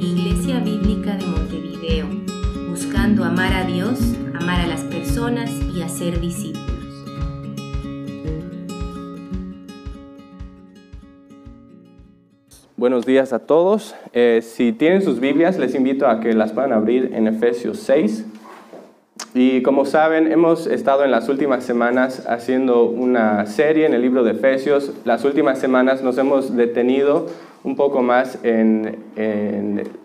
Iglesia Bíblica de Montevideo, buscando amar a Dios, amar a las personas y hacer discípulos. Buenos días a todos. Eh, si tienen sus Biblias, les invito a que las puedan abrir en Efesios 6. Y como saben, hemos estado en las últimas semanas haciendo una serie en el libro de Efesios. Las últimas semanas nos hemos detenido un poco más en,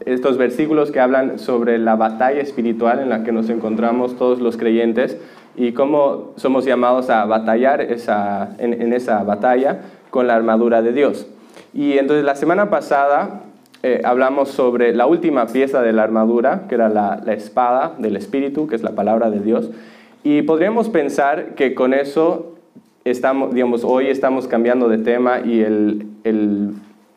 estos versículos que hablan sobre la batalla espiritual en la que nos encontramos todos los creyentes y cómo somos llamados a batallar esa, en, esa batalla con la armadura de Dios. Y entonces la semana pasada eh, hablamos sobre la última pieza de la armadura, que era la, espada del Espíritu, que es la palabra de Dios. Y podríamos pensar que con eso estamos, digamos, hoy estamos cambiando de tema y el, el,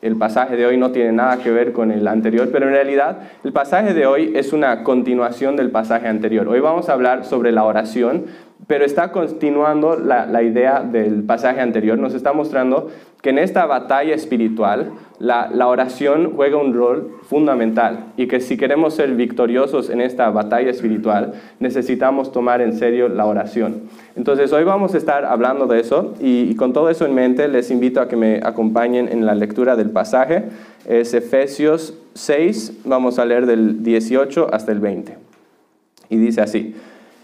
el pasaje de hoy no tiene nada que ver con el anterior, pero en realidad el pasaje de hoy es una continuación del pasaje anterior. Hoy vamos a hablar sobre la oración, pero está continuando la, la idea del pasaje anterior. Nos está mostrando que en esta batalla espiritual la, oración juega un rol fundamental y que si queremos ser victoriosos en esta batalla espiritual necesitamos tomar en serio la oración. Entonces hoy vamos a estar hablando de eso y, con todo eso en mente les invito a que me acompañen en la lectura del pasaje. Es Efesios 6, vamos a leer del 18 hasta el 20. Y dice así.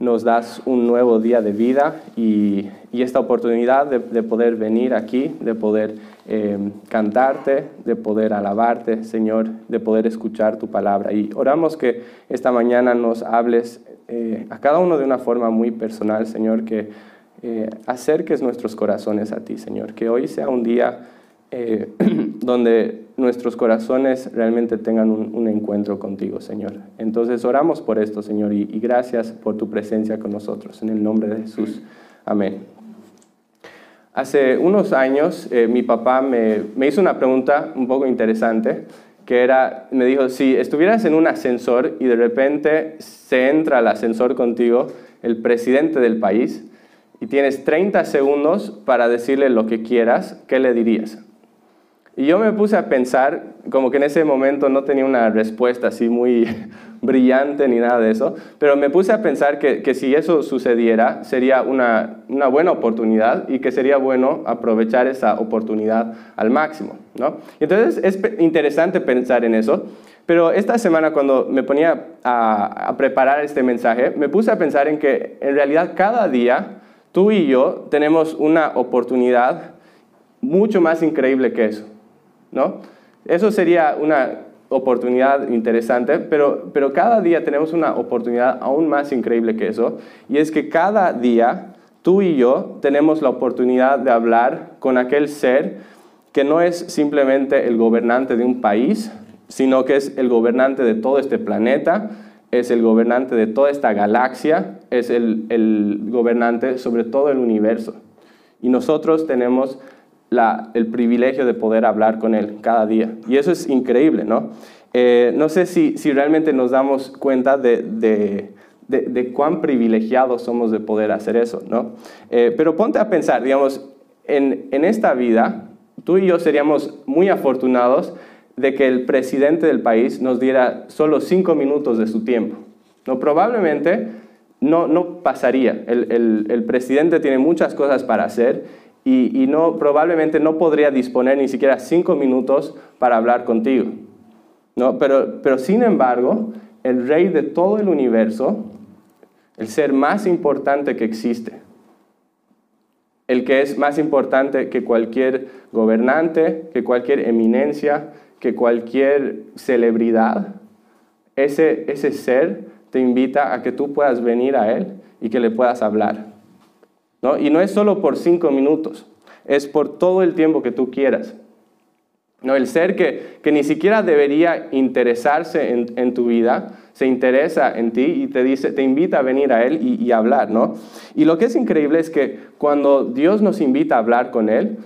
nos das un nuevo día de vida y, esta oportunidad de, poder venir aquí, de poder em, cantarte, de poder alabarte, Señor, de poder escuchar tu palabra. Y oramos que esta mañana nos hables eh, a cada uno de una forma muy personal, Señor, que eh, acerques nuestros corazones a ti, Señor, que hoy sea un día eh, donde nuestros corazones realmente tengan un, encuentro contigo, Señor. Entonces oramos por esto, Señor, y, gracias por tu presencia con nosotros. En el nombre de Jesús. Amén. Hace unos años eh, mi papá me, me, hizo una pregunta un poco interesante, que era, me dijo, si estuvieras en un ascensor y de repente se entra al ascensor contigo el presidente del país y tienes 30 segundos para decirle lo que quieras, ¿qué le dirías? Y yo me puse a pensar, como que en ese momento no tenía una respuesta así muy brillante ni nada de eso, pero me puse a pensar que, que si eso sucediera sería una, una, buena oportunidad y que sería bueno aprovechar esa oportunidad al máximo. ¿no? Entonces es interesante pensar en eso, pero esta semana cuando me ponía a, a preparar este mensaje, me puse a pensar en que en realidad cada día tú y yo tenemos una oportunidad mucho más increíble que eso. ¿No? Eso sería una oportunidad interesante, pero, pero cada día tenemos una oportunidad aún más increíble que eso, y es que cada día tú y yo tenemos la oportunidad de hablar con aquel ser que no es simplemente el gobernante de un país, sino que es el gobernante de todo este planeta, es el gobernante de toda esta galaxia, es el, el gobernante sobre todo el universo. Y nosotros tenemos el privilegio de poder hablar con Él cada día. Y eso es increíble, ¿no? Eh, no sé si, si, realmente nos damos cuenta de, de, de, cuán privilegiados somos de poder hacer eso, ¿no? Eh, pero ponte a pensar, digamos, en, en esta vida, tú y yo seríamos muy afortunados de que el presidente del país nos diera solo cinco minutos de su tiempo. ¿no? Probablemente no, no pasaría. El, el, el, presidente tiene muchas cosas para hacer y, probablemente no podría disponer ni siquiera cinco minutos para hablar contigo. ¿no? Pero, sin embargo, el rey de todo el universo, el ser más importante que existe, el que es más importante que cualquier gobernante, que cualquier eminencia, que cualquier celebridad, ese ser te invita a que tú puedas venir a él y que le puedas hablar. Y no es solo por cinco minutos, es por todo el tiempo que tú quieras. ¿no? El ser que, que ni siquiera debería interesarse en, en, tu vida, se interesa en ti y te, dice, te invita a venir a Él y, y hablar, ¿no? Y lo que es increíble es que cuando Dios nos invita a hablar con Él,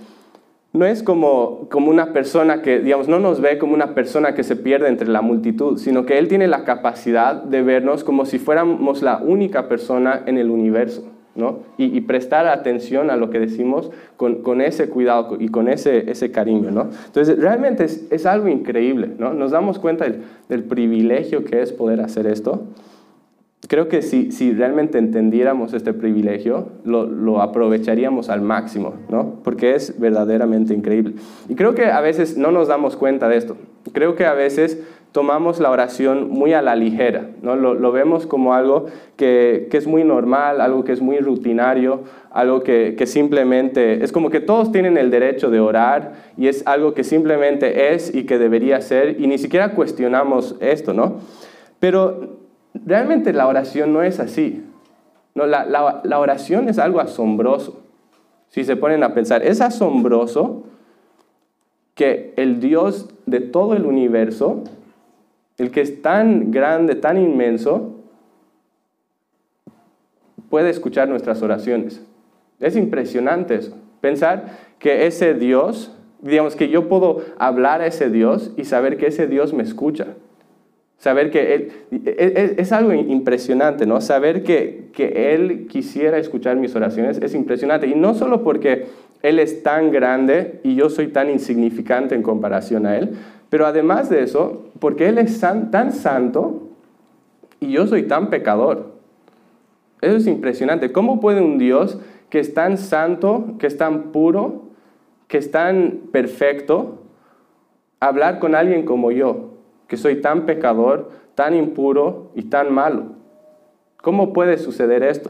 no es como, como una persona que, digamos, no nos ve como una persona que se pierde entre la multitud, sino que Él tiene la capacidad de vernos como si fuéramos la única persona en el universo. ¿No? Y, y, prestar atención a lo que decimos con, con ese cuidado y con ese, ese cariño. ¿no? Entonces, realmente es, es, algo increíble. ¿no? Nos damos cuenta del, del, privilegio que es poder hacer esto. Creo que si, si realmente entendiéramos este privilegio, lo, lo, aprovecharíamos al máximo, ¿no? porque es verdaderamente increíble. Y creo que a veces no nos damos cuenta de esto. Creo que a veces tomamos la oración muy a la ligera, ¿no? lo, lo vemos como algo que, que, es muy normal, algo que es muy rutinario, algo que, que, simplemente es como que todos tienen el derecho de orar y es algo que simplemente es y que debería ser y ni siquiera cuestionamos esto, ¿no? Pero realmente la oración no es así. No, la, la, la oración es algo asombroso. Si se ponen a pensar, es asombroso que el Dios de todo el universo el que es tan grande, tan inmenso, puede escuchar nuestras oraciones. Es impresionante eso. Pensar que ese Dios, digamos que yo puedo hablar a ese Dios y saber que ese Dios me escucha. Saber que Él, es, es algo impresionante, ¿no? Saber que, que Él quisiera escuchar mis oraciones es impresionante. Y no solo porque Él es tan grande y yo soy tan insignificante en comparación a Él, pero además de eso, porque Él es tan santo y yo soy tan pecador. Eso es impresionante. ¿Cómo puede un Dios que es tan santo, que es tan puro, que es tan perfecto, hablar con alguien como yo, que soy tan pecador, tan impuro y tan malo? ¿Cómo puede suceder esto?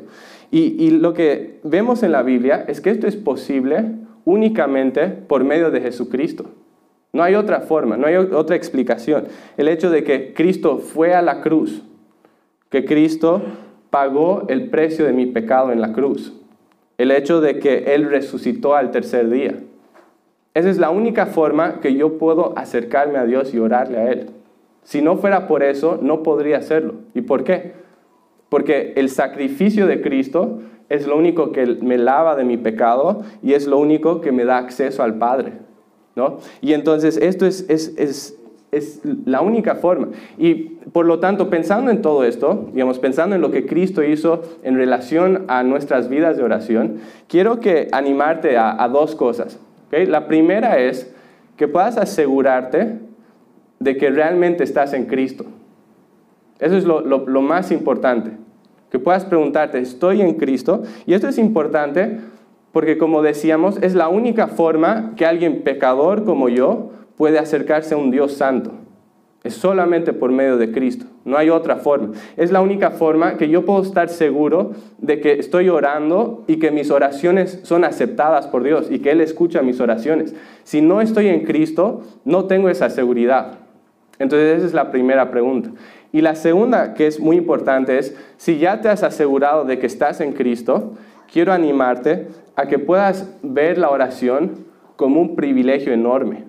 Y, y lo que vemos en la Biblia es que esto es posible únicamente por medio de Jesucristo. No hay otra forma, no hay otra explicación. El hecho de que Cristo fue a la cruz, que Cristo pagó el precio de mi pecado en la cruz. El hecho de que Él resucitó al tercer día. Esa es la única forma que yo puedo acercarme a Dios y orarle a Él. Si no fuera por eso, no podría hacerlo. ¿Y por qué? Porque el sacrificio de Cristo es lo único que me lava de mi pecado y es lo único que me da acceso al Padre. Y entonces esto es, la única forma. Y por lo tanto, pensando en todo esto, digamos, pensando en lo que Cristo hizo en relación a nuestras vidas de oración, quiero que animarte a, dos cosas. La primera es que puedas asegurarte de que realmente estás en Cristo. Eso es lo, lo más importante. Que puedas preguntarte, ¿estoy en Cristo? Y esto es importante porque como decíamos, es la única forma que alguien pecador como yo puede acercarse a un Dios santo. Es solamente por medio de Cristo. No hay otra forma. Es la única forma que yo puedo estar seguro de que estoy orando y que mis oraciones son aceptadas por Dios y que Él escucha mis oraciones. Si no estoy en Cristo, no tengo esa seguridad. Entonces esa es la primera pregunta. Y la segunda, que es muy importante, es si ya te has asegurado de que estás en Cristo, quiero animarte a que puedas ver la oración como un privilegio enorme,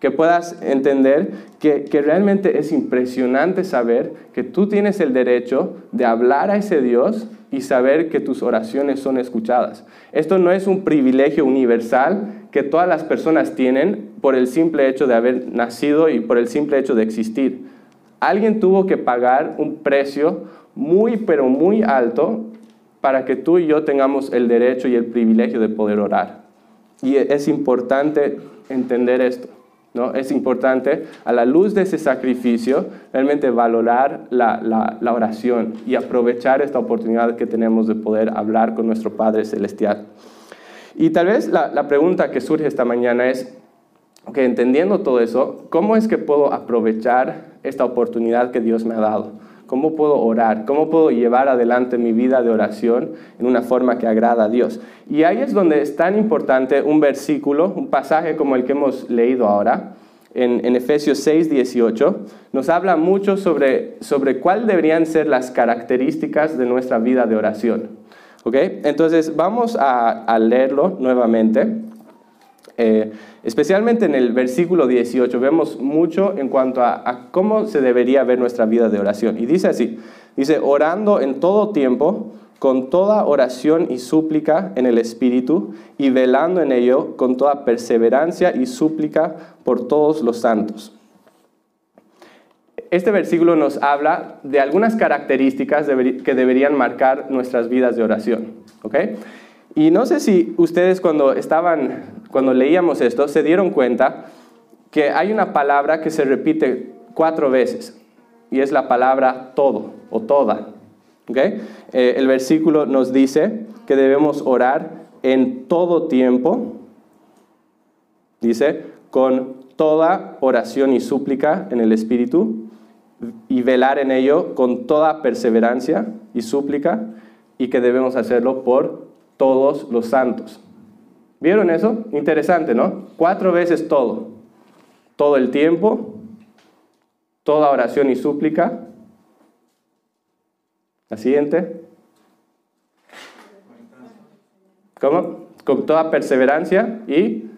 que puedas entender que, que, realmente es impresionante saber que tú tienes el derecho de hablar a ese Dios y saber que tus oraciones son escuchadas. Esto no es un privilegio universal que todas las personas tienen por el simple hecho de haber nacido y por el simple hecho de existir. Alguien tuvo que pagar un precio muy, pero muy alto para que tú y yo tengamos el derecho y el privilegio de poder orar. Y es importante entender esto, ¿no? Es importante, a la luz de ese sacrificio, realmente valorar la, la, la oración y aprovechar esta oportunidad que tenemos de poder hablar con nuestro Padre Celestial. Y tal vez la, la pregunta que surge esta mañana es, que entendiendo todo eso, ¿cómo es que puedo aprovechar esta oportunidad que Dios me ha dado? ¿Cómo puedo orar? ¿Cómo puedo llevar adelante mi vida de oración en una forma que agrada a Dios? Y ahí es donde es tan importante un versículo, un pasaje como el que hemos leído ahora, en, en Efesios 6, 18, nos habla mucho sobre, sobre cuáles deberían ser las características de nuestra vida de oración. ¿Ok? Entonces vamos a, a leerlo nuevamente. Eh, especialmente en el versículo 18, vemos mucho en cuanto a, cómo se debería ver nuestra vida de oración. Y dice así, dice, orando en todo tiempo, con toda oración y súplica en el Espíritu, y velando en ello con toda perseverancia y súplica por todos los santos este versículo nos habla de algunas características que deberían marcar nuestras vidas de oración. Y no sé si ustedes cuando estaban, cuando leíamos esto, se dieron cuenta que hay una palabra que se repite cuatro veces y es la palabra todo o toda. ¿okay? Eh, el versículo nos dice que debemos orar en todo tiempo, dice, con toda oración y súplica en el Espíritu, y velar en ello con toda perseverancia y súplica y que debemos hacerlo por todos los santos. ¿Vieron eso? Interesante, ¿no? Cuatro veces todo. Todo el tiempo, toda oración y súplica. La siguiente. ¿Cómo? Con toda perseverancia y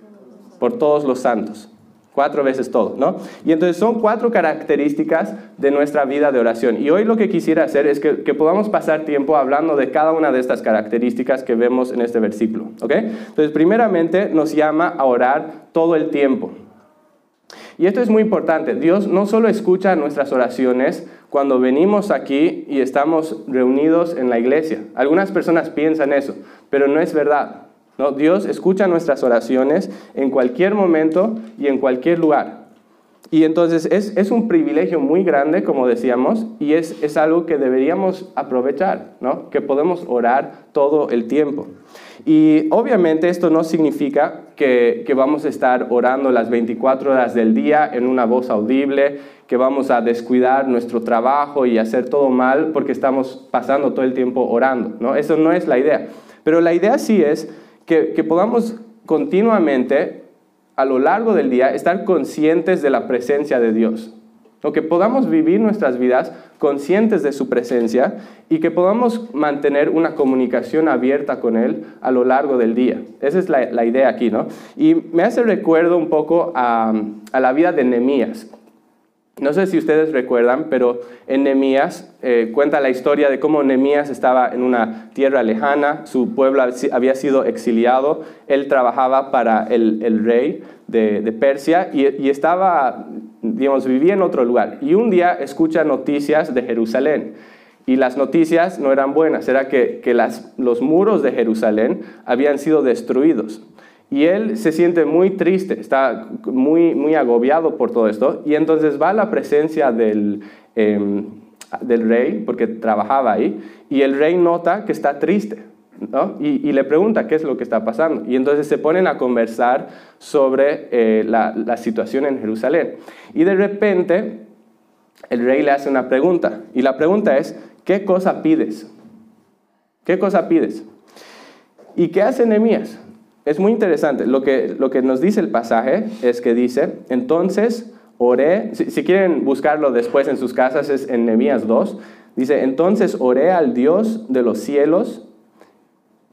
por todos los santos. Cuatro veces todo, ¿no? Y entonces son cuatro características de nuestra vida de oración. Y hoy lo que quisiera hacer es que, podamos pasar tiempo hablando de cada una de estas características que vemos en este versículo, ¿ok? Entonces, primeramente nos llama a orar todo el tiempo. Y esto es muy importante. Dios no solo escucha nuestras oraciones cuando venimos aquí y estamos reunidos en la iglesia. Algunas personas piensan eso, pero no es verdad. ¿No? Dios escucha nuestras oraciones en cualquier momento y en cualquier lugar. Y entonces es, un privilegio muy grande, como decíamos, y es, algo que deberíamos aprovechar, ¿no? que podemos orar todo el tiempo. Y obviamente esto no significa que, que, vamos a estar orando las 24 horas del día en una voz audible, que vamos a descuidar nuestro trabajo y hacer todo mal porque estamos pasando todo el tiempo orando. ¿no? Eso no es la idea. Pero la idea sí es que, podamos continuamente, a lo largo del día, estar conscientes de la presencia de Dios. O que podamos vivir nuestras vidas conscientes de su presencia y que podamos mantener una comunicación abierta con Él a lo largo del día. Esa es la, idea aquí, ¿no? Y me hace recuerdo un poco a, a la vida de Nehemías. No sé si ustedes recuerdan, pero en Nehemías eh, cuenta la historia de cómo Nehemías estaba en una tierra lejana, su pueblo había sido exiliado, él trabajaba para el, rey de, Persia y, estaba, digamos, vivía en otro lugar. Y un día escucha noticias de Jerusalén. Y las noticias no eran buenas, era que, los muros de Jerusalén habían sido destruidos. Y él se siente muy triste, está muy, muy agobiado por todo esto. Y entonces va a la presencia del, em, del rey, porque trabajaba ahí, y el rey nota que está triste. ¿no? Y, le pregunta qué es lo que está pasando. Y entonces se ponen a conversar sobre eh, la, la situación en Jerusalén. Y de repente el rey le hace una pregunta. Y la pregunta es, ¿qué cosa pides? ¿Qué cosa pides? ¿Y qué hace Nehemías? Es muy interesante. Lo que, lo que nos dice el pasaje es que dice, entonces oré, si, quieren buscarlo después en sus casas, es en Nehemías 2, dice, entonces oré al Dios de los cielos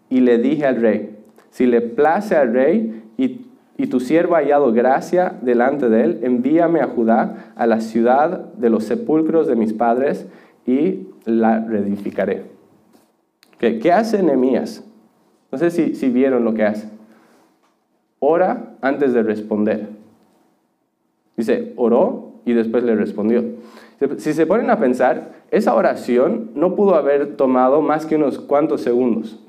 y le dije al rey, si le place al rey y, y tu siervo ha hallado gracia delante de él, envíame a Judá, a la ciudad de los sepulcros de mis padres, y la reedificaré. ¿Qué, ¿Qué hace Nehemías? No sé si, si vieron lo que hace ora antes de responder. Dice, oró y después le respondió. Si se ponen a pensar, esa oración no pudo haber tomado más que unos cuantos segundos.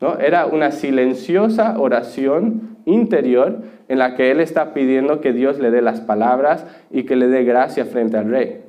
¿no? Era una silenciosa oración interior en la que él está pidiendo que Dios le dé las palabras y que le dé gracia frente al rey.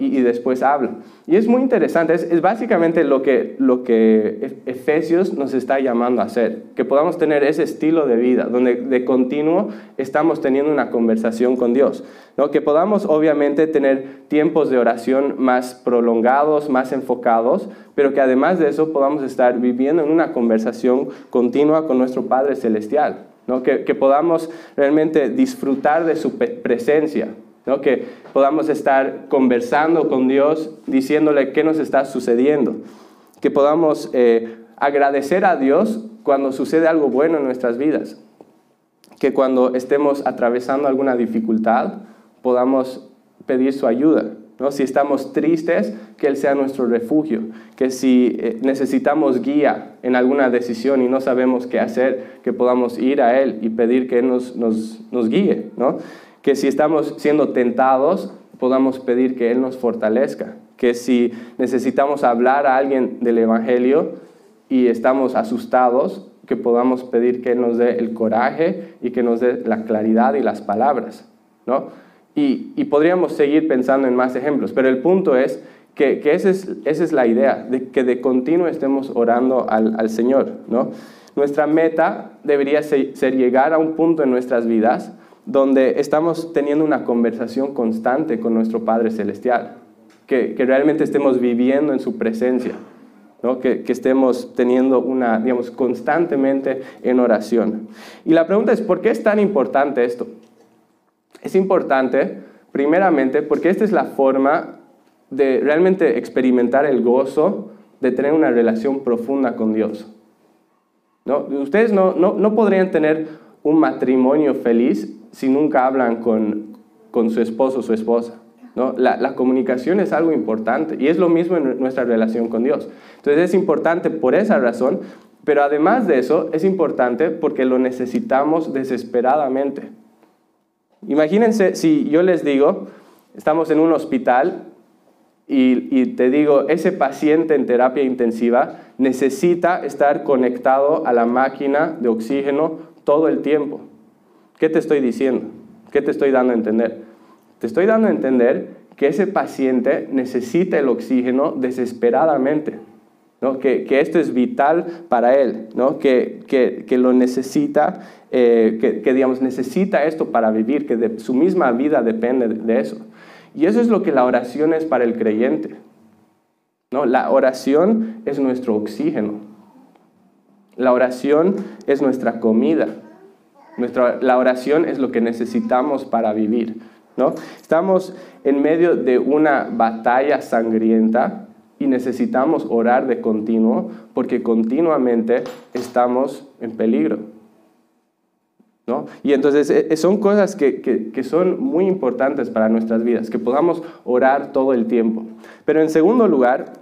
Y, después habla. Y es muy interesante, es, básicamente lo que, que Efesios nos está llamando a hacer, que podamos tener ese estilo de vida, donde de continuo estamos teniendo una conversación con Dios, ¿no? que podamos obviamente tener tiempos de oración más prolongados, más enfocados, pero que además de eso podamos estar viviendo en una conversación continua con nuestro Padre Celestial, ¿no? que podamos realmente disfrutar de su presencia que podamos estar conversando con Dios, diciéndole qué nos está sucediendo. Que podamos eh, agradecer a Dios cuando sucede algo bueno en nuestras vidas. que cuando estemos atravesando alguna dificultad podamos pedir su ayuda. ¿no? Si estamos tristes, que Él sea nuestro refugio. Que si eh, necesitamos guía en alguna decisión y no sabemos qué hacer, que podamos ir a Él y pedir que Él nos, nos, nos guíe. ¿no? Que si estamos siendo tentados, podamos pedir que Él nos fortalezca. Que si necesitamos hablar a alguien del Evangelio y estamos asustados, que podamos pedir que Él nos dé el coraje y que nos dé la claridad y las palabras. ¿no? Y, podríamos seguir pensando en más ejemplos, pero el punto es que, esa, es, la idea, de que de continuo estemos orando al, Señor. ¿no? Nuestra meta debería ser, llegar a un punto en nuestras vidas donde estamos teniendo una conversación constante con nuestro Padre Celestial, que, realmente estemos viviendo en su presencia, ¿no? que, que, estemos teniendo una, digamos, constantemente en oración. Y la pregunta es, ¿por qué es tan importante esto? Es importante, primeramente, porque esta es la forma de realmente experimentar el gozo de tener una relación profunda con Dios. ¿No? Ustedes no, no, podrían tener un matrimonio feliz si nunca hablan con, con su esposo o su esposa. ¿no? La, la, comunicación es algo importante y es lo mismo en nuestra relación con Dios. Entonces es importante por esa razón, pero además de eso es importante porque lo necesitamos desesperadamente. Imagínense si yo les digo, estamos en un hospital y, te digo, ese paciente en terapia intensiva necesita estar conectado a la máquina de oxígeno todo el tiempo. ¿Qué te estoy diciendo? ¿Qué te estoy dando a entender? Te estoy dando a entender que ese paciente necesita el oxígeno desesperadamente. Que, esto es vital para él, ¿no? que, que, lo necesita, eh, que, digamos, necesita esto para vivir, que de, su misma vida depende de eso. Y eso es lo que la oración es para el creyente. ¿no? La oración es nuestro oxígeno. La oración es nuestra comida. Nuestra, la oración es lo que necesitamos para vivir. ¿no? Estamos en medio de una batalla sangrienta y necesitamos orar de continuo porque continuamente estamos en peligro. ¿no? Y entonces eh, son cosas que, que, son muy importantes para nuestras vidas, que podamos orar todo el tiempo. Pero en segundo lugar,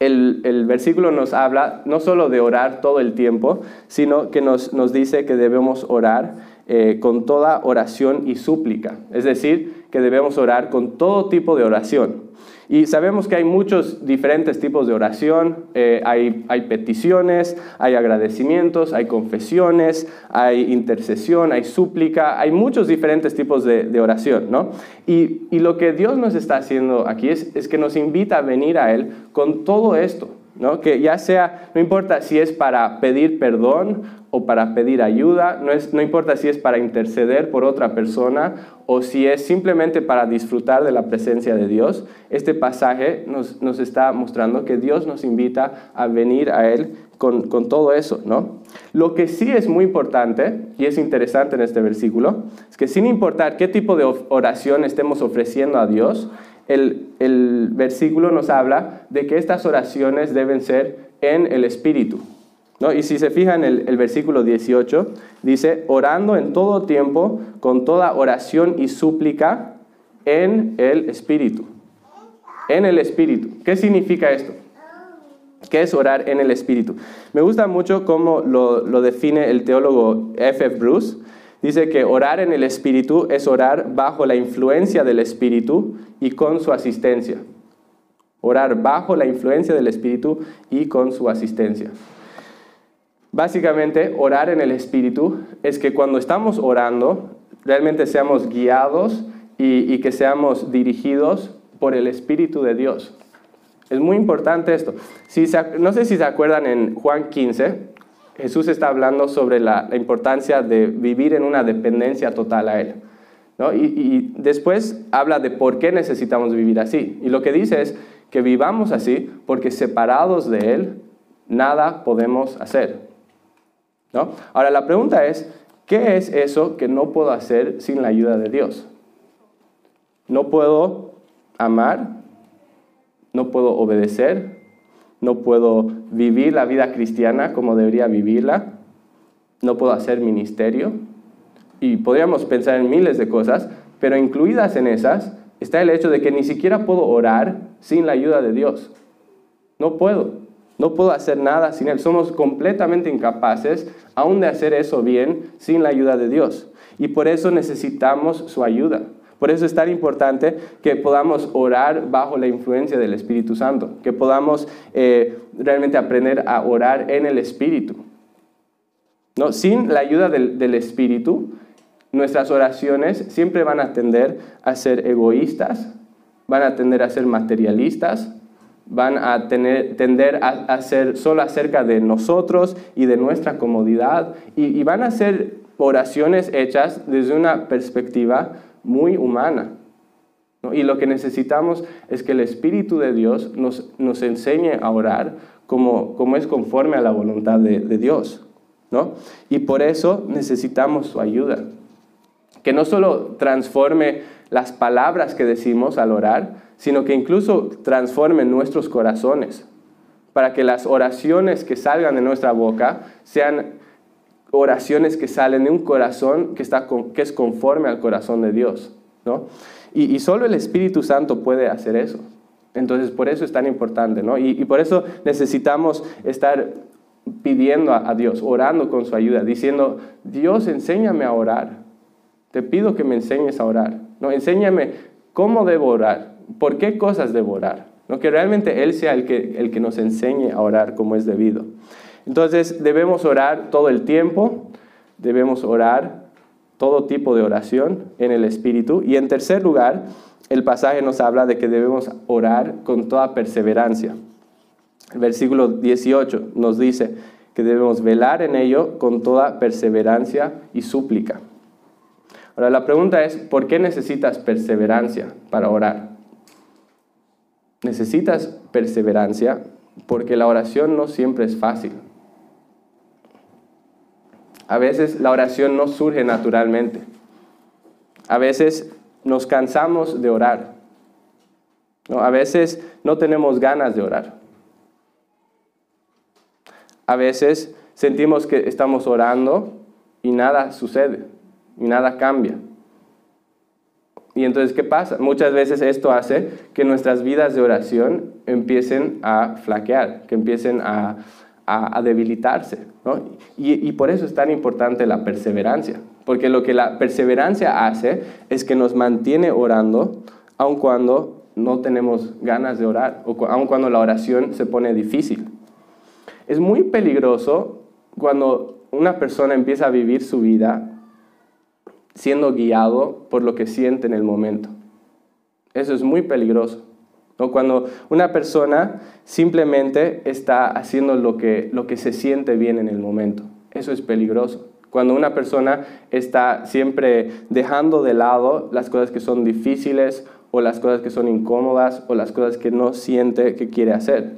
el, versículo nos habla no solo de orar todo el tiempo, sino que nos, nos dice que debemos orar eh, con toda oración y súplica. Es decir, que debemos orar con todo tipo de oración. Y sabemos que hay muchos diferentes tipos de oración, eh, hay, peticiones, hay agradecimientos, hay confesiones, hay intercesión, hay súplica, hay muchos diferentes tipos de, oración, ¿no? Y, lo que Dios nos está haciendo aquí es que nos invita a venir a Él con todo esto, ¿no? Que ya sea, no importa si es para pedir perdón o para pedir ayuda, no, es, no importa si es para interceder por otra persona o si es simplemente para disfrutar de la presencia de Dios, este pasaje nos, nos está mostrando que Dios nos invita a venir a Él con, con, todo eso, ¿no? Lo que sí es muy importante, y es interesante en este versículo, es que sin importar qué tipo de oración estemos ofreciendo a Dios, el, versículo nos habla de que estas oraciones deben ser en el Espíritu. Y si se fijan en el, versículo 18, dice, orando en todo tiempo, con toda oración y súplica en el Espíritu. En el Espíritu. ¿Qué significa esto? ¿Qué es orar en el Espíritu? Me gusta mucho cómo lo, lo define el teólogo F. F. Bruce. Dice que orar en el Espíritu es orar bajo la influencia del Espíritu y con su asistencia. Orar bajo la influencia del Espíritu y con su asistencia. Básicamente, orar en el Espíritu es que cuando estamos orando, realmente seamos guiados y, que seamos dirigidos por el Espíritu de Dios. Es muy importante esto. Si no sé si se acuerdan en Juan 15, Jesús está hablando sobre la, importancia de vivir en una dependencia total a Él. Y, y, después habla de por qué necesitamos vivir así. Y lo que dice es que vivamos así porque separados de Él, nada podemos hacer. ¿no? Ahora la pregunta es, ¿qué es eso que no puedo hacer sin la ayuda de Dios? No puedo amar, no puedo obedecer, no puedo vivir la vida cristiana como debería vivirla, no puedo hacer ministerio, y podríamos pensar en miles de cosas, pero incluidas en esas está el hecho de que ni siquiera puedo orar sin la ayuda de Dios. No puedo. No puedo hacer nada sin Él. Somos completamente incapaces aún de hacer eso bien sin la ayuda de Dios. Y por eso necesitamos su ayuda. Por eso es tan importante que podamos orar bajo la influencia del Espíritu Santo, que podamos eh, realmente aprender a orar en el Espíritu. ¿No? Sin la ayuda del, Espíritu, nuestras oraciones siempre van a tender a ser egoístas, van a tender a ser materialistas, van a tender a, ser solo acerca de nosotros y de nuestra comodidad y, van a ser oraciones hechas desde una perspectiva muy humana. Y lo que necesitamos es que el Espíritu de Dios nos, nos enseñe a orar como, como, es conforme a la voluntad de, de Dios. ¿no? Y por eso necesitamos su ayuda. Que no solo transforme las palabras que decimos al orar, sino que incluso transforme nuestros corazones, para que las oraciones que salgan de nuestra boca sean oraciones que salen de un corazón que, está que es conforme al corazón de Dios. ¿no? Y, solo el Espíritu Santo puede hacer eso. Entonces, por eso es tan importante, ¿no? Y, por eso necesitamos estar pidiendo a, Dios, orando con su ayuda, diciendo, Dios, enséñame a orar. Te pido que me enseñes a orar. ¿no? Enséñame cómo debo orar. ¿Por qué cosas debo orar? Que realmente Él sea el que, el que nos enseñe a orar como es debido. Entonces debemos orar todo el tiempo, debemos orar todo tipo de oración en el Espíritu. Y en tercer lugar, el pasaje nos habla de que debemos orar con toda perseverancia. El versículo 18 nos dice que debemos velar en ello con toda perseverancia y súplica. Ahora la pregunta es, ¿por qué necesitas perseverancia para orar? Necesitas perseverancia porque la oración no siempre es fácil. A veces la oración no surge naturalmente. A veces nos cansamos de orar. A veces no tenemos ganas de orar. A veces sentimos que estamos orando y nada sucede y nada cambia. Y entonces, ¿qué pasa? Muchas veces esto hace que nuestras vidas de oración empiecen a flaquear, que empiecen a, debilitarse. Y, y, por eso es tan importante la perseverancia, porque lo que la perseverancia hace es que nos mantiene orando, aun cuando no tenemos ganas de orar, o aun cuando la oración se pone difícil. Es muy peligroso cuando una persona empieza a vivir su vida siendo guiado por lo que siente en el momento. Eso es muy peligroso. ¿No? Cuando una persona simplemente está haciendo lo que, lo que se siente bien en el momento. Eso es peligroso. Cuando una persona está siempre dejando de lado las cosas que son difíciles o las cosas que son incómodas o las cosas que no siente que quiere hacer.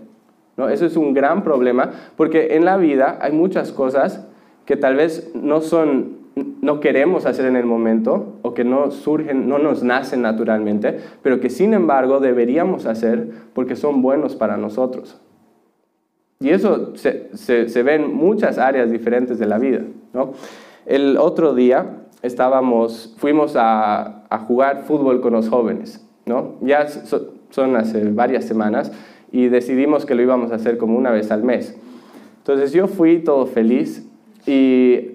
¿no? Eso es un gran problema porque en la vida hay muchas cosas que tal vez no son no queremos hacer en el momento o que no surgen, no nos nacen naturalmente, pero que sin embargo deberíamos hacer porque son buenos para nosotros. Y eso se, se, ve en muchas áreas diferentes de la vida. El otro día estábamos, fuimos a, a, jugar fútbol con los jóvenes. ¿no? Ya son hace varias semanas y decidimos que lo íbamos a hacer como una vez al mes. Entonces yo fui todo feliz y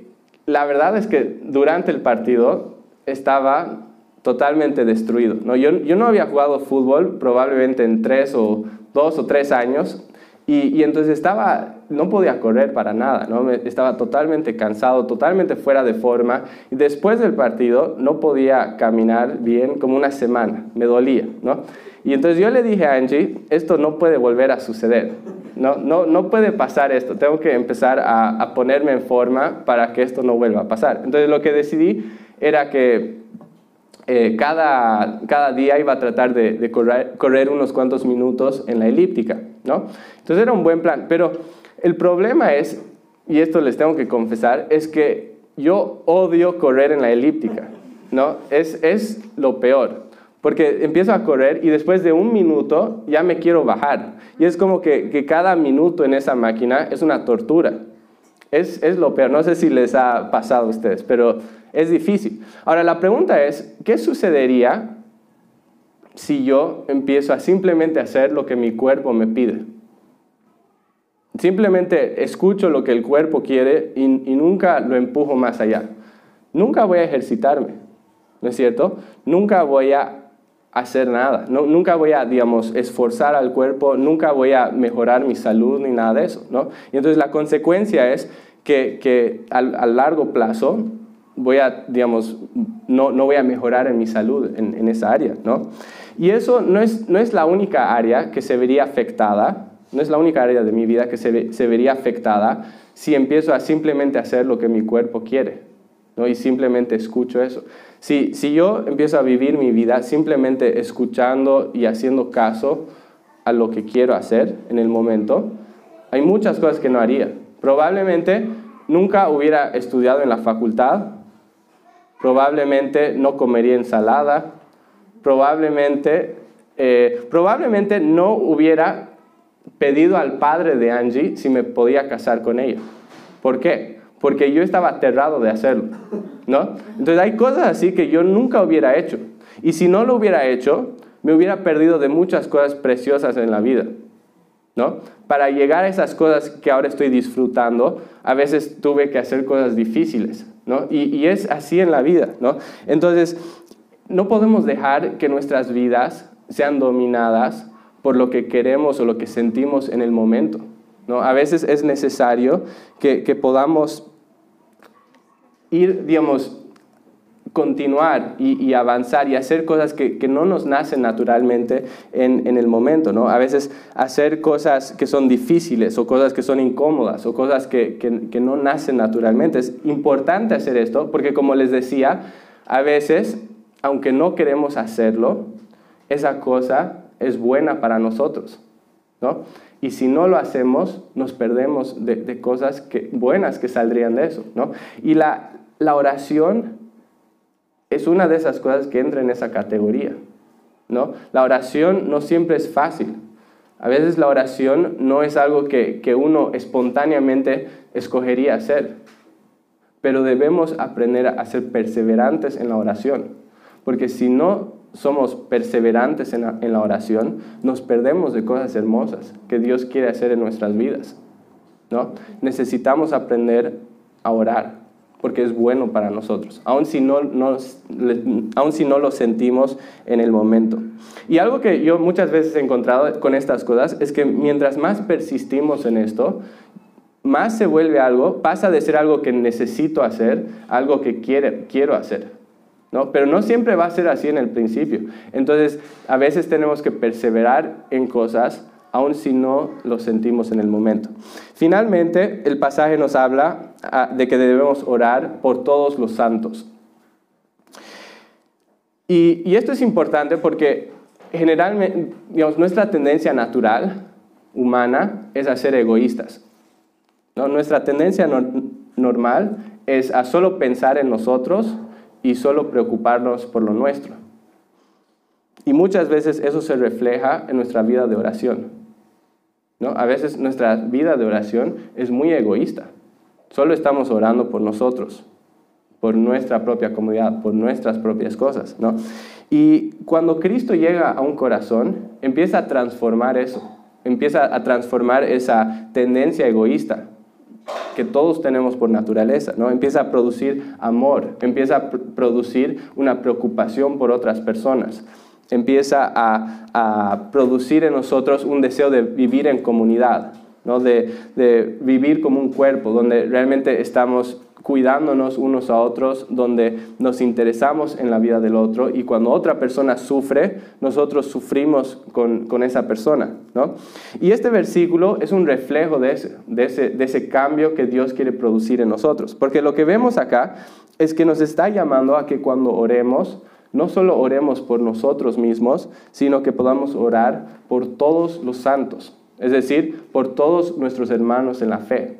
la verdad es que durante el partido estaba totalmente destruido. ¿no? Yo, no había jugado fútbol probablemente en tres o dos o tres años y, entonces estaba, no podía correr para nada, ¿no? estaba totalmente cansado, totalmente fuera de forma y después del partido no podía caminar bien como una semana, me dolía. ¿no? Y entonces yo le dije a Angie, esto no puede volver a suceder. No, no, no puede pasar esto, tengo que empezar a, ponerme en forma para que esto no vuelva a pasar. Entonces lo que decidí era que eh, cada, cada día iba a tratar de, de correr, correr, unos cuantos minutos en la elíptica, ¿no? Entonces era un buen plan, pero el problema es, y esto les tengo que confesar, es que yo odio correr en la elíptica, ¿no? Es, es lo peor. Porque empiezo a correr y después de un minuto ya me quiero bajar. Y es como que, que cada minuto en esa máquina es una tortura. Es, es, lo peor. No sé si les ha pasado a ustedes, pero Es difícil. Ahora la pregunta es, ¿qué sucedería si yo empiezo a simplemente hacer lo que mi cuerpo me pide? Simplemente escucho lo que el cuerpo quiere y, nunca lo empujo más allá. Nunca voy a ejercitarme, ¿no es cierto? Nunca voy a hacer nada. nunca voy a, digamos, esforzar al cuerpo, nunca voy a mejorar mi salud ni nada de eso, ¿no? Y entonces la consecuencia es que, que a, largo plazo voy a, digamos, no, no, voy a mejorar en mi salud en, en, esa área, ¿no? Y eso no es, no es la única área que se vería afectada, no es la única área de mi vida que se, se vería afectada si empiezo a simplemente hacer lo que mi cuerpo quiere, ¿no? Y simplemente escucho eso. Si, si yo empiezo a vivir mi vida simplemente escuchando y haciendo caso a lo que quiero hacer en el momento, hay muchas cosas que no haría. Probablemente nunca hubiera estudiado en la facultad, probablemente no comería ensalada, probablemente, eh, probablemente no hubiera pedido al padre de Angie si me podía casar con ella. ¿Por qué? Porque yo estaba aterrado de hacerlo. ¿no? Entonces hay cosas así que yo nunca hubiera hecho. Y si no lo hubiera hecho, me hubiera perdido de muchas cosas preciosas en la vida, ¿no? Para llegar a esas cosas que ahora estoy disfrutando, a veces tuve que hacer cosas difíciles, ¿no? Y, y es así en la vida, ¿no? Entonces, no podemos dejar que nuestras vidas sean dominadas por lo que queremos o lo que sentimos en el momento, ¿no? A veces es necesario que, que podamos ir, digamos, continuar y, avanzar y hacer cosas que, no nos nacen naturalmente en, el momento, ¿no? A veces hacer cosas que son difíciles o cosas que son incómodas o cosas que, que no nacen naturalmente. Es importante hacer esto porque, como les decía, a veces, aunque no queremos hacerlo, esa cosa es buena para nosotros, ¿no? Y si no lo hacemos, nos perdemos de, de cosas que, buenas que saldrían de eso, ¿no? Y la, la oración es una de esas cosas que entra en esa categoría. ¿no? La oración no siempre es fácil. A veces la oración no es algo que, que uno espontáneamente escogería hacer, pero debemos aprender a ser perseverantes en la oración, porque si no somos perseverantes en la, en la, oración, nos perdemos de cosas hermosas que Dios quiere hacer en nuestras vidas. ¿no? Necesitamos aprender a orar porque es bueno para nosotros, aun si no, si no lo sentimos en el momento. Y algo que yo muchas veces he encontrado con estas cosas es que mientras más persistimos en esto, más se vuelve algo, pasa de ser algo que necesito hacer, algo que quiere, quiero hacer. ¿no? Pero no siempre va a ser así en el principio. Entonces, a veces tenemos que perseverar en cosas aun si no lo sentimos en el momento. Finalmente, el pasaje nos habla ah, de que debemos orar por todos los santos. Y, esto es importante porque generalmente, digamos, nuestra tendencia natural humana es a ser egoístas. Nuestra tendencia normal es a solo pensar en nosotros y solo preocuparnos por lo nuestro. Y muchas veces eso se refleja en nuestra vida de oración. ¿No? A veces nuestra vida de oración es muy egoísta. Solo estamos orando por nosotros, por nuestra propia comunidad, por nuestras propias cosas. ¿no? Y cuando Cristo llega a un corazón, empieza a transformar eso, empieza a transformar esa tendencia egoísta que todos tenemos por naturaleza, ¿no? Empieza a producir amor, empieza a producir una preocupación por otras personas empieza a, producir en nosotros un deseo de vivir en comunidad, ¿no? de, de vivir como un cuerpo, donde realmente estamos cuidándonos unos a otros, donde nos interesamos en la vida del otro y cuando otra persona sufre, nosotros sufrimos con, con esa persona. ¿no? Y este versículo es un reflejo de ese, de, ese, de ese cambio que Dios quiere producir en nosotros, porque lo que vemos acá es que nos está llamando a que cuando oremos, no solo oremos por nosotros mismos, sino que podamos orar por todos los santos, es decir, por todos nuestros hermanos en la fe.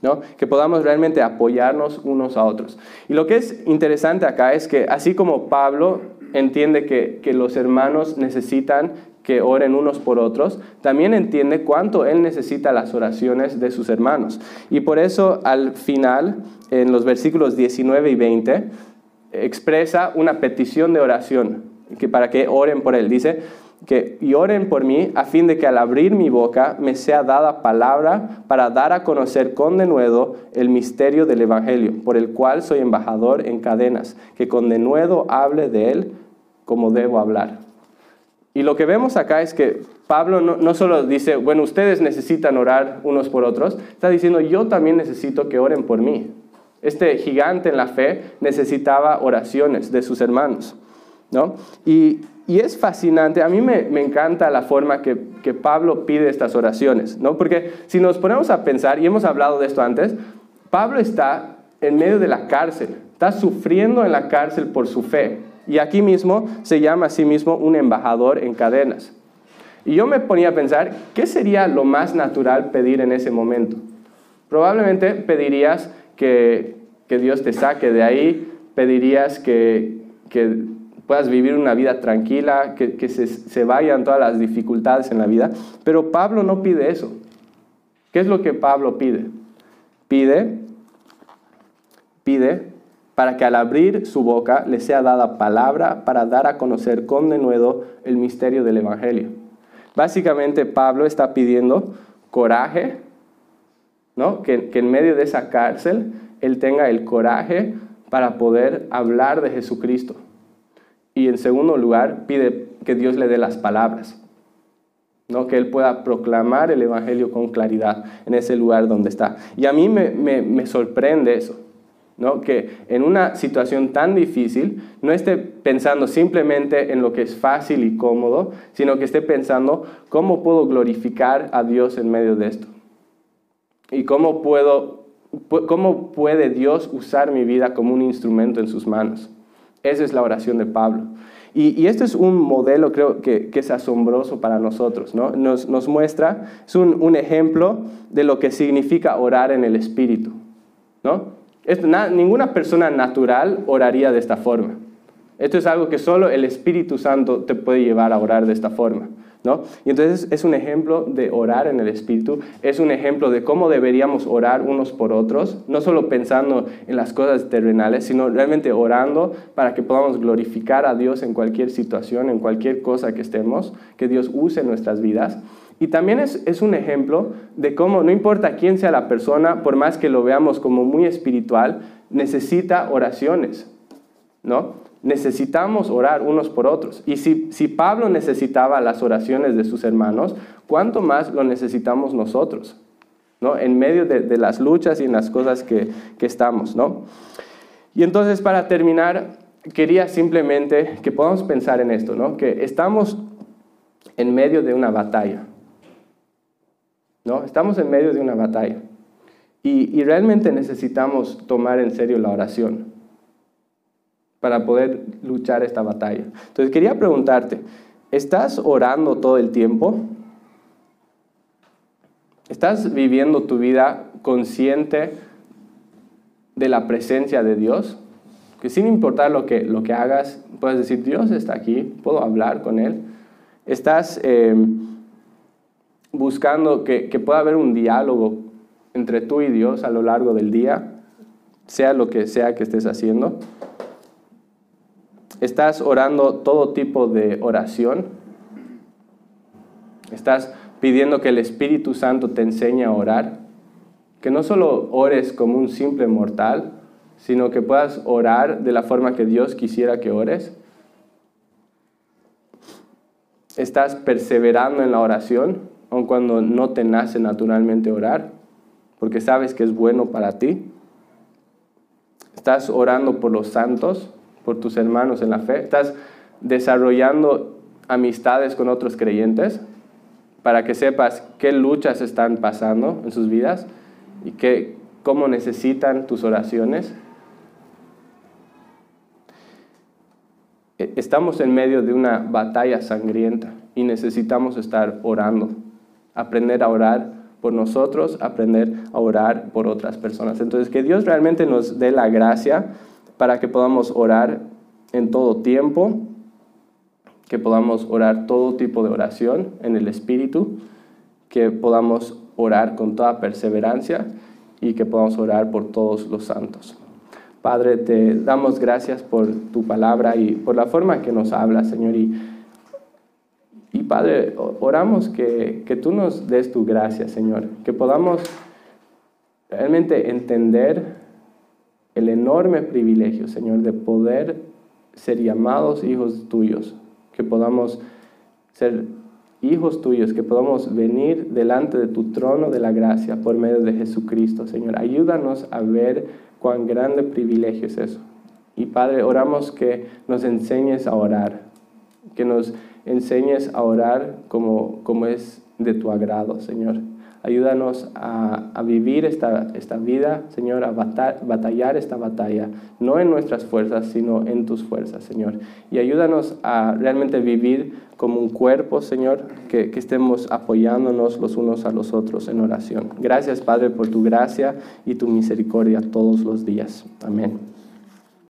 ¿No? Que podamos realmente apoyarnos unos a otros. Y lo que es interesante acá es que así como Pablo entiende que, que los hermanos necesitan que oren unos por otros, también entiende cuánto Él necesita las oraciones de sus hermanos. Y por eso al final, en los versículos 19 y 20, expresa una petición de oración, que para que oren por Él. Dice, que y oren por mí a fin de que al abrir mi boca me sea dada palabra para dar a conocer con denuedo el misterio del Evangelio, por el cual soy embajador en cadenas, que con denuedo hable de él como debo hablar. Y lo que vemos acá es que Pablo no, no, solo dice, bueno, ustedes necesitan orar unos por otros, está diciendo, yo también necesito que oren por mí. Este gigante en la fe necesitaba oraciones de sus hermanos. ¿no? Y, y es fascinante, a mí me, me encanta la forma que, que, Pablo pide estas oraciones, ¿no? Porque si nos ponemos a pensar, y hemos hablado de esto antes, Pablo está en medio de la cárcel, está sufriendo en la cárcel por su fe. Y aquí mismo se llama a sí mismo un embajador en cadenas. Y yo me ponía a pensar, ¿qué sería lo más natural pedir en ese momento? Probablemente pedirías que, que Dios te saque de ahí, pedirías que, que puedas vivir una vida tranquila, que, que se, se, vayan todas las dificultades en la vida. Pero Pablo no pide eso. ¿Qué es lo que Pablo pide? Pide, pide para que al abrir su boca le sea dada palabra para dar a conocer con denuedo el misterio del Evangelio. Básicamente Pablo está pidiendo coraje, que, que en medio de esa cárcel él tenga el coraje para poder hablar de Jesucristo y en segundo lugar, pide que Dios le dé las palabras, ¿no? que Él pueda proclamar el Evangelio con claridad en ese lugar donde está. Y a mí me, me, me sorprende eso, ¿no? que en una situación tan difícil no esté pensando simplemente en lo que es fácil y cómodo, sino que esté pensando cómo puedo glorificar a Dios en medio de esto. Y cómo, puedo, cómo puede Dios usar mi vida como un instrumento en sus manos. Esa es la oración de Pablo. Y, este es un modelo, creo, que, es asombroso para nosotros. ¿no? Nos, muestra, es un, ejemplo de lo que significa orar en el Espíritu. ¿no? ninguna persona natural oraría de esta forma. Esto es algo que solo el Espíritu Santo te puede llevar a orar de esta forma. ¿No? Y entonces es un ejemplo de orar en el Espíritu, es un ejemplo de cómo deberíamos orar unos por otros, no solo pensando en las cosas terrenales, sino realmente orando para que podamos glorificar a Dios en cualquier situación, en cualquier cosa que estemos, que Dios use nuestras vidas. Y también es, es un ejemplo de cómo, no importa quién sea la persona, por más que lo veamos como muy espiritual, necesita oraciones, ¿no? Necesitamos orar unos por otros. Y si, si, Pablo necesitaba las oraciones de sus hermanos, ¿cuánto más lo necesitamos nosotros? ¿no? En medio de, de las luchas y en las cosas que, que, estamos. ¿no? Y entonces, para terminar, quería simplemente que podamos pensar en esto, ¿no? que estamos en medio de una batalla. ¿no? Estamos en medio de una batalla. Y, y realmente necesitamos tomar en serio la oración para poder luchar esta batalla. Entonces quería preguntarte, ¿estás orando todo el tiempo? ¿Estás viviendo tu vida consciente de la presencia de Dios? Que sin importar lo que, lo que hagas, puedes decir, Dios está aquí, puedo hablar con Él. ¿Estás eh, buscando que, que pueda haber un diálogo entre tú y Dios a lo largo del día, sea lo que sea que estés haciendo? ¿Estás orando todo tipo de oración? ¿Estás pidiendo que el Espíritu Santo te enseñe a orar? Que no solo ores como un simple mortal, sino que puedas orar de la forma que Dios quisiera que ores. ¿Estás perseverando en la oración, aun cuando no te nace naturalmente orar, porque sabes que es bueno para ti? ¿Estás orando por los santos? Por tus hermanos en la fe? ¿Estás desarrollando amistades con otros creyentes para que sepas qué luchas están pasando en sus vidas y qué, cómo necesitan tus oraciones? E, estamos en medio de una batalla sangrienta y necesitamos estar orando, aprender a orar por nosotros, aprender a orar por otras personas. Entonces, que Dios realmente nos dé la gracia para que podamos orar en todo tiempo que podamos orar todo tipo de oración en el Espíritu, que podamos orar con toda perseverancia y que podamos orar por todos los santos. Padre, te damos gracias por tu palabra y por la forma que nos hablas, Señor. Y, y Padre, oramos que, que tú nos des tu gracia, Señor, que podamos realmente entender el enorme privilegio, Señor, de poder ser llamados hijos tuyos, que podamos ser hijos tuyos, que podamos venir delante de tu trono de la gracia por medio de Jesucristo, Señor. Ayúdanos a ver cuán grande privilegio es eso. Y Padre, oramos que nos enseñes a orar, que nos enseñes a orar como, como es de tu agrado, Señor. Ayúdanos a, vivir esta, esta, vida, Señor, a batallar esta batalla, no en nuestras fuerzas, sino en tus fuerzas, Señor. Y ayúdanos a realmente vivir como un cuerpo, Señor, que, que estemos apoyándonos los unos a los otros en oración. Gracias, Padre, por tu gracia y tu misericordia todos los días. Amén.